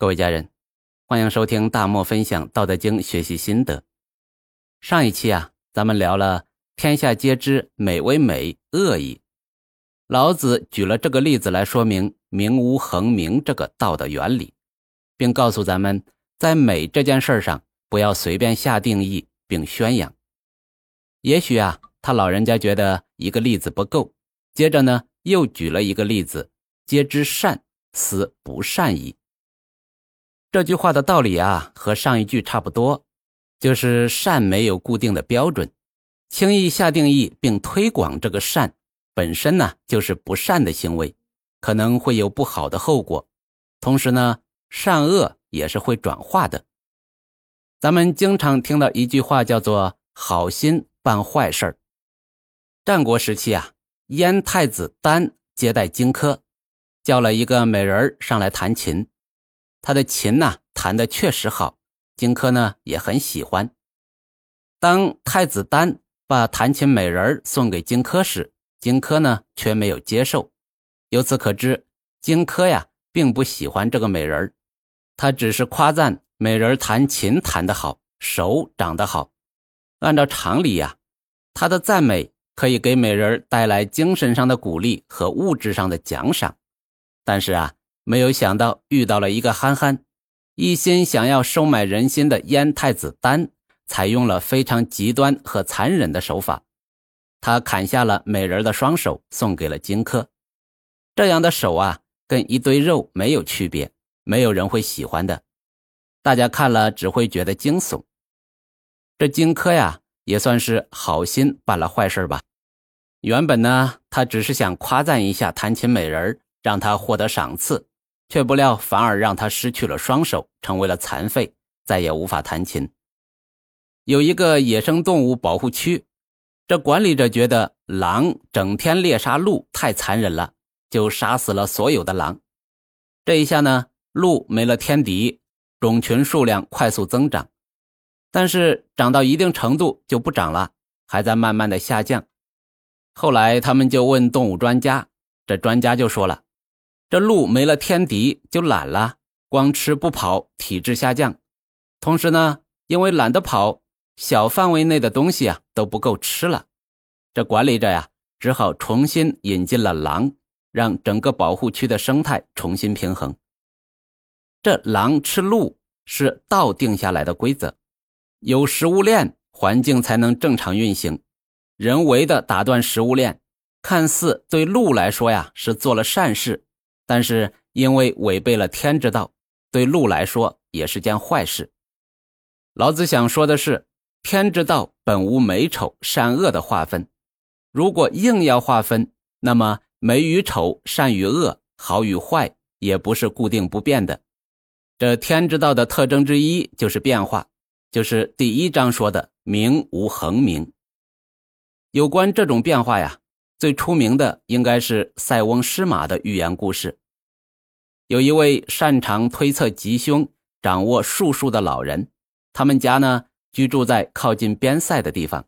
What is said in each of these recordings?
各位家人，欢迎收听大漠分享《道德经》学习心得。上一期啊，咱们聊了“天下皆知美为美，恶已”。老子举了这个例子来说明“名无恒名”这个道的原理，并告诉咱们，在美这件事上不要随便下定义并宣扬。也许啊，他老人家觉得一个例子不够，接着呢，又举了一个例子：“皆知善，斯不善矣。”这句话的道理啊，和上一句差不多，就是善没有固定的标准，轻易下定义并推广这个善，本身呢就是不善的行为，可能会有不好的后果。同时呢，善恶也是会转化的。咱们经常听到一句话叫做“好心办坏事儿”。战国时期啊，燕太子丹接待荆轲，叫了一个美人上来弹琴。他的琴呢弹的确实好，荆轲呢也很喜欢。当太子丹把弹琴美人送给荆轲时，荆轲呢却没有接受。由此可知，荆轲呀并不喜欢这个美人他只是夸赞美人弹琴弹得好，手长得好。按照常理呀，他的赞美可以给美人带来精神上的鼓励和物质上的奖赏，但是啊。没有想到遇到了一个憨憨，一心想要收买人心的燕太子丹，采用了非常极端和残忍的手法。他砍下了美人的双手，送给了荆轲。这样的手啊，跟一堆肉没有区别，没有人会喜欢的。大家看了只会觉得惊悚。这荆轲呀，也算是好心办了坏事吧。原本呢，他只是想夸赞一下弹琴美人，让他获得赏赐。却不料，反而让他失去了双手，成为了残废，再也无法弹琴。有一个野生动物保护区，这管理者觉得狼整天猎杀鹿太残忍了，就杀死了所有的狼。这一下呢，鹿没了天敌，种群数量快速增长，但是长到一定程度就不长了，还在慢慢的下降。后来他们就问动物专家，这专家就说了。这鹿没了天敌就懒了，光吃不跑，体质下降。同时呢，因为懒得跑，小范围内的东西啊都不够吃了。这管理者呀，只好重新引进了狼，让整个保护区的生态重新平衡。这狼吃鹿是道定下来的规则，有食物链，环境才能正常运行。人为的打断食物链，看似对鹿来说呀是做了善事。但是因为违背了天之道，对鹿来说也是件坏事。老子想说的是，天之道本无美丑善恶的划分，如果硬要划分，那么美与丑、善与恶、好与坏也不是固定不变的。这天之道的特征之一就是变化，就是第一章说的“名无恒名”。有关这种变化呀。最出名的应该是塞翁失马的寓言故事。有一位擅长推测吉凶、掌握术数的老人，他们家呢居住在靠近边塞的地方。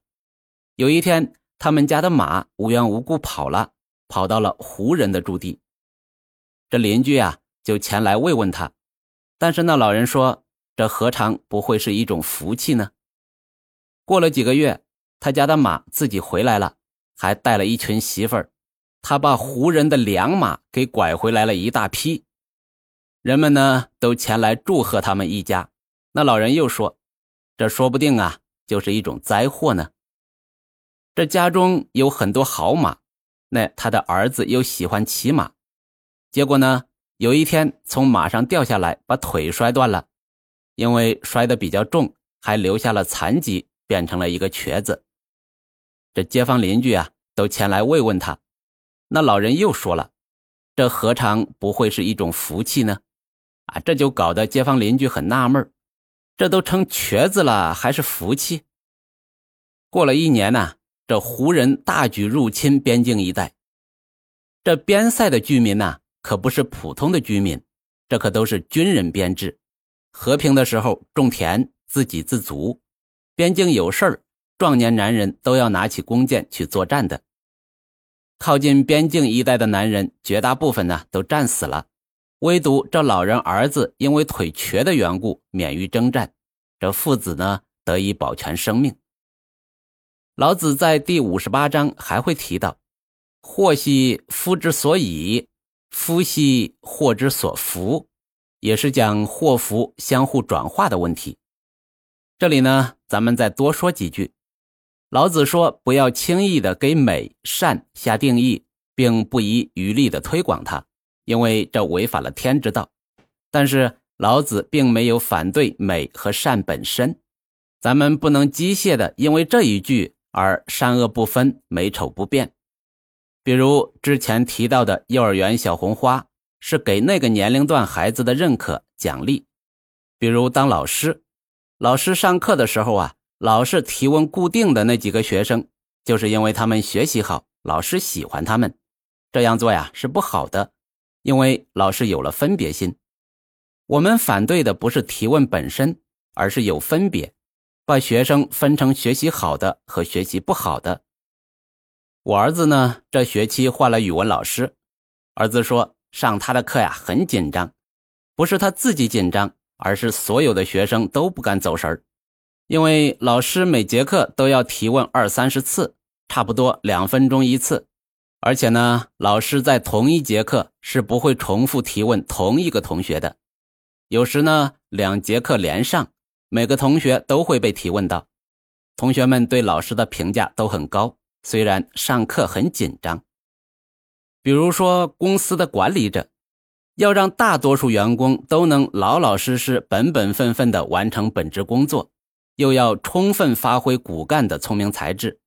有一天，他们家的马无缘无故跑了，跑到了胡人的驻地。这邻居啊就前来慰问他，但是那老人说：“这何尝不会是一种福气呢？”过了几个月，他家的马自己回来了。还带了一群媳妇儿，他把胡人的良马给拐回来了一大批，人们呢都前来祝贺他们一家。那老人又说：“这说不定啊，就是一种灾祸呢。这家中有很多好马，那他的儿子又喜欢骑马，结果呢，有一天从马上掉下来，把腿摔断了，因为摔得比较重，还留下了残疾，变成了一个瘸子。”这街坊邻居啊，都前来慰问他。那老人又说了：“这何尝不会是一种福气呢？”啊，这就搞得街坊邻居很纳闷这都成瘸子了，还是福气？过了一年呢，这胡人大举入侵边境一带。这边塞的居民呢，可不是普通的居民，这可都是军人编制。和平的时候种田，自给自足；边境有事儿。壮年男人都要拿起弓箭去作战的。靠近边境一带的男人，绝大部分呢都战死了，唯独这老人儿子因为腿瘸的缘故免于征战，这父子呢得以保全生命。老子在第五十八章还会提到：“祸兮夫之所以，夫兮祸之所伏”，也是讲祸福相互转化的问题。这里呢，咱们再多说几句。老子说：“不要轻易的给美善下定义，并不遗余力的推广它。”因为这违反了天之道，但是老子并没有反对美和善本身，咱们不能机械的因为这一句而善恶不分、美丑不变。比如之前提到的幼儿园小红花，是给那个年龄段孩子的认可奖励；比如当老师，老师上课的时候啊，老是提问固定的那几个学生，就是因为他们学习好，老师喜欢他们。这样做呀是不好的。因为老师有了分别心，我们反对的不是提问本身，而是有分别，把学生分成学习好的和学习不好的。我儿子呢，这学期换了语文老师，儿子说上他的课呀很紧张，不是他自己紧张，而是所有的学生都不敢走神儿，因为老师每节课都要提问二三十次，差不多两分钟一次。而且呢，老师在同一节课是不会重复提问同一个同学的。有时呢，两节课连上，每个同学都会被提问到。同学们对老师的评价都很高，虽然上课很紧张。比如说，公司的管理者要让大多数员工都能老老实实、本本分分地完成本职工作，又要充分发挥骨干的聪明才智。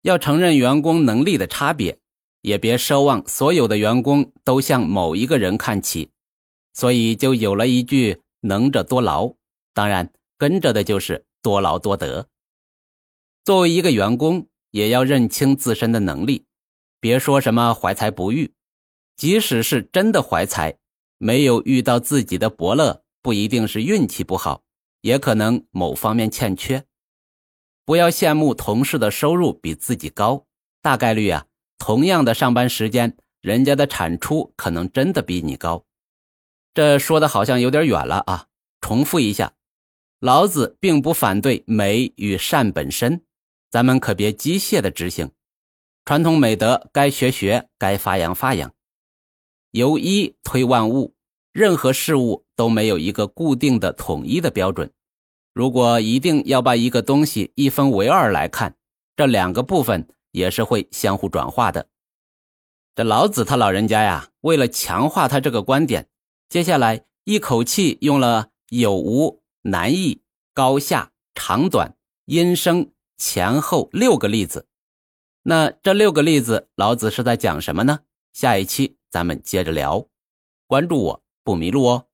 要承认员工能力的差别，也别奢望所有的员工都向某一个人看齐，所以就有了一句“能者多劳”，当然跟着的就是“多劳多得”。作为一个员工，也要认清自身的能力，别说什么怀才不遇，即使是真的怀才，没有遇到自己的伯乐，不一定是运气不好，也可能某方面欠缺。不要羡慕同事的收入比自己高，大概率啊，同样的上班时间，人家的产出可能真的比你高。这说的好像有点远了啊！重复一下，老子并不反对美与善本身，咱们可别机械的执行。传统美德该学学，该发扬发扬。由一推万物，任何事物都没有一个固定的统一的标准。如果一定要把一个东西一分为二来看，这两个部分也是会相互转化的。这老子他老人家呀，为了强化他这个观点，接下来一口气用了有无、难易、高下、长短、音声、前后六个例子。那这六个例子，老子是在讲什么呢？下一期咱们接着聊，关注我不迷路哦。